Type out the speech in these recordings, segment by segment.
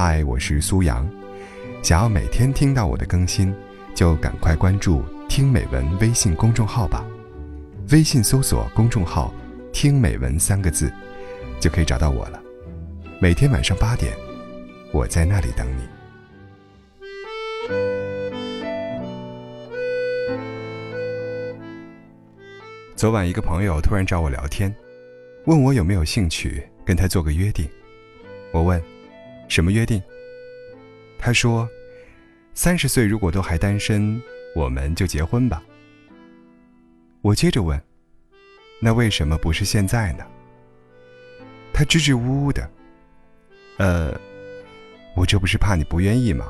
嗨，我是苏阳。想要每天听到我的更新，就赶快关注“听美文”微信公众号吧。微信搜索公众号“听美文”三个字，就可以找到我了。每天晚上八点，我在那里等你。昨晚一个朋友突然找我聊天，问我有没有兴趣跟他做个约定。我问。什么约定？他说：“三十岁如果都还单身，我们就结婚吧。”我接着问：“那为什么不是现在呢？”他支支吾吾的：“呃，我这不是怕你不愿意吗？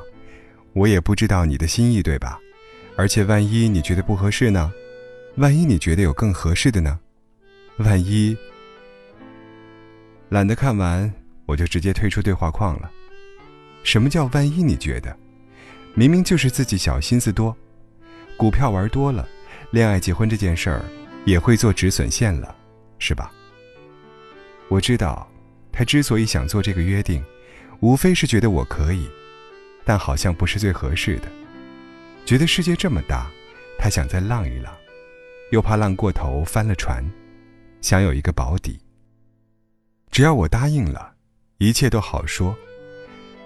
我也不知道你的心意，对吧？而且万一你觉得不合适呢？万一你觉得有更合适的呢？万一……懒得看完。”我就直接退出对话框了。什么叫万一？你觉得，明明就是自己小心思多，股票玩多了，恋爱结婚这件事儿也会做止损线了，是吧？我知道，他之所以想做这个约定，无非是觉得我可以，但好像不是最合适的。觉得世界这么大，他想再浪一浪，又怕浪过头翻了船，想有一个保底。只要我答应了。一切都好说，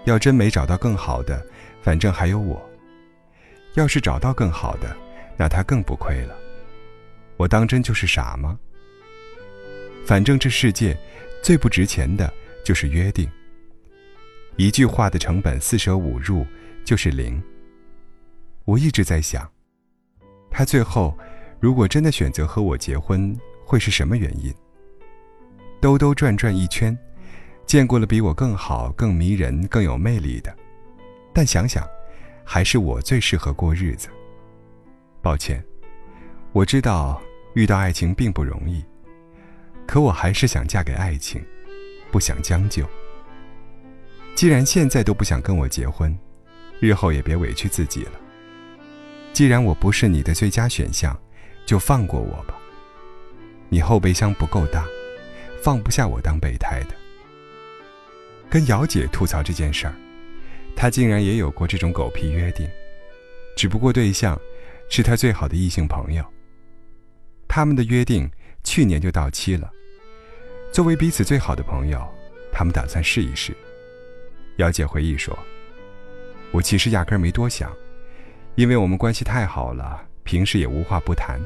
要真没找到更好的，反正还有我。要是找到更好的，那他更不亏了。我当真就是傻吗？反正这世界最不值钱的就是约定。一句话的成本四舍五入就是零。我一直在想，他最后如果真的选择和我结婚，会是什么原因？兜兜转转一圈。见过了比我更好、更迷人、更有魅力的，但想想，还是我最适合过日子。抱歉，我知道遇到爱情并不容易，可我还是想嫁给爱情，不想将就。既然现在都不想跟我结婚，日后也别委屈自己了。既然我不是你的最佳选项，就放过我吧。你后备箱不够大，放不下我当备胎的。跟姚姐吐槽这件事儿，她竟然也有过这种狗屁约定，只不过对象是她最好的异性朋友。他们的约定去年就到期了，作为彼此最好的朋友，他们打算试一试。姚姐回忆说：“我其实压根儿没多想，因为我们关系太好了，平时也无话不谈，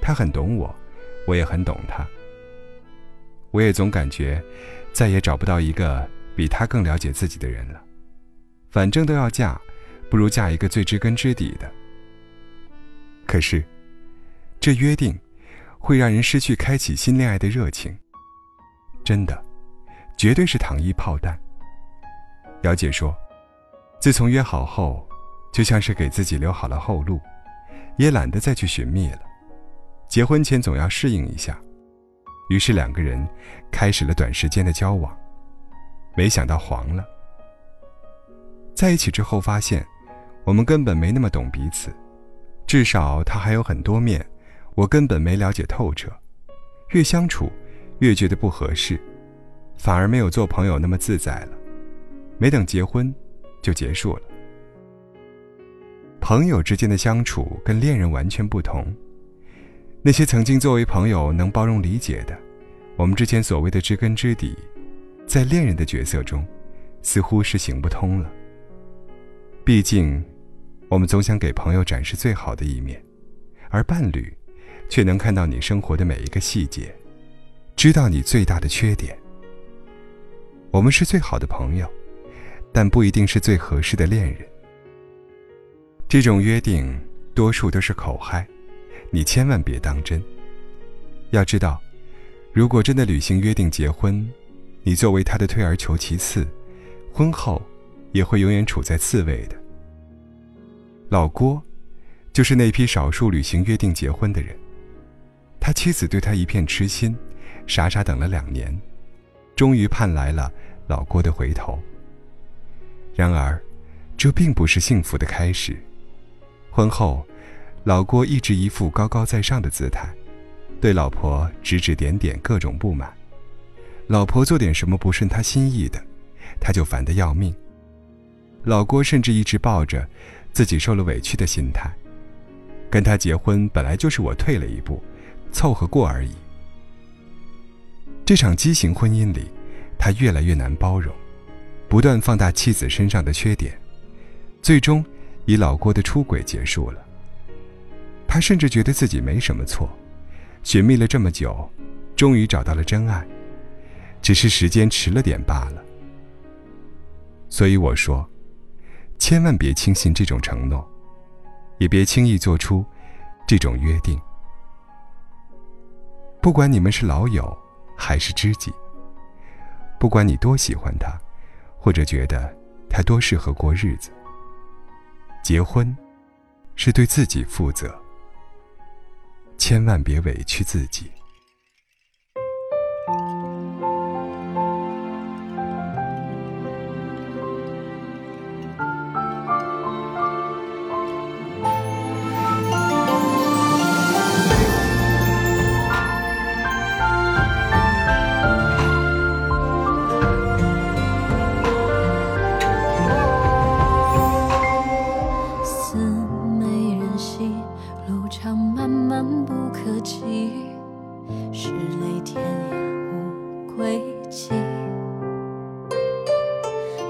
他很懂我，我也很懂他。我也总感觉，再也找不到一个。”比他更了解自己的人了，反正都要嫁，不如嫁一个最知根知底的。可是，这约定会让人失去开启新恋爱的热情。真的，绝对是糖衣炮弹。姚姐说，自从约好后，就像是给自己留好了后路，也懒得再去寻觅了。结婚前总要适应一下，于是两个人开始了短时间的交往。没想到黄了。在一起之后发现，我们根本没那么懂彼此，至少他还有很多面，我根本没了解透彻。越相处，越觉得不合适，反而没有做朋友那么自在了。没等结婚，就结束了。朋友之间的相处跟恋人完全不同。那些曾经作为朋友能包容理解的，我们之前所谓的知根知底。在恋人的角色中，似乎是行不通了。毕竟，我们总想给朋友展示最好的一面，而伴侣，却能看到你生活的每一个细节，知道你最大的缺点。我们是最好的朋友，但不一定是最合适的恋人。这种约定，多数都是口嗨，你千万别当真。要知道，如果真的履行约定结婚，你作为他的退而求其次，婚后也会永远处在次位的。老郭，就是那批少数履行约定结婚的人。他妻子对他一片痴心，傻傻等了两年，终于盼来了老郭的回头。然而，这并不是幸福的开始。婚后，老郭一直一副高高在上的姿态，对老婆指指点点，各种不满。老婆做点什么不顺他心意的，他就烦得要命，老郭甚至一直抱着自己受了委屈的心态。跟他结婚本来就是我退了一步，凑合过而已。这场畸形婚姻里，他越来越难包容，不断放大妻子身上的缺点，最终以老郭的出轨结束了。他甚至觉得自己没什么错，寻觅了这么久，终于找到了真爱，只是时间迟了点罢了。所以我说，千万别轻信这种承诺，也别轻易做出这种约定。不管你们是老友还是知己，不管你多喜欢他，或者觉得他多适合过日子，结婚是对自己负责。千万别委屈自己。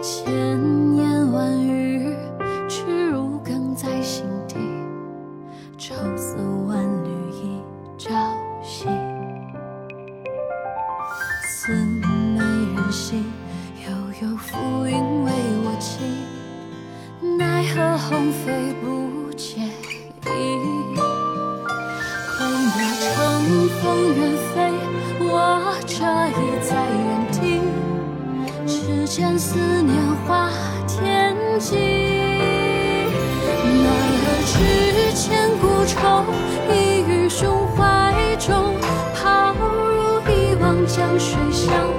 千言万语，只如哽在心底。愁思万缕，一朝夕。思美人兮，悠悠浮云为我寄。奈何鸿飞不解意，归鸟乘风远飞。我这一醉。见思念化天际。奈何只千古愁，一于胸怀中，抛入一汪江水相。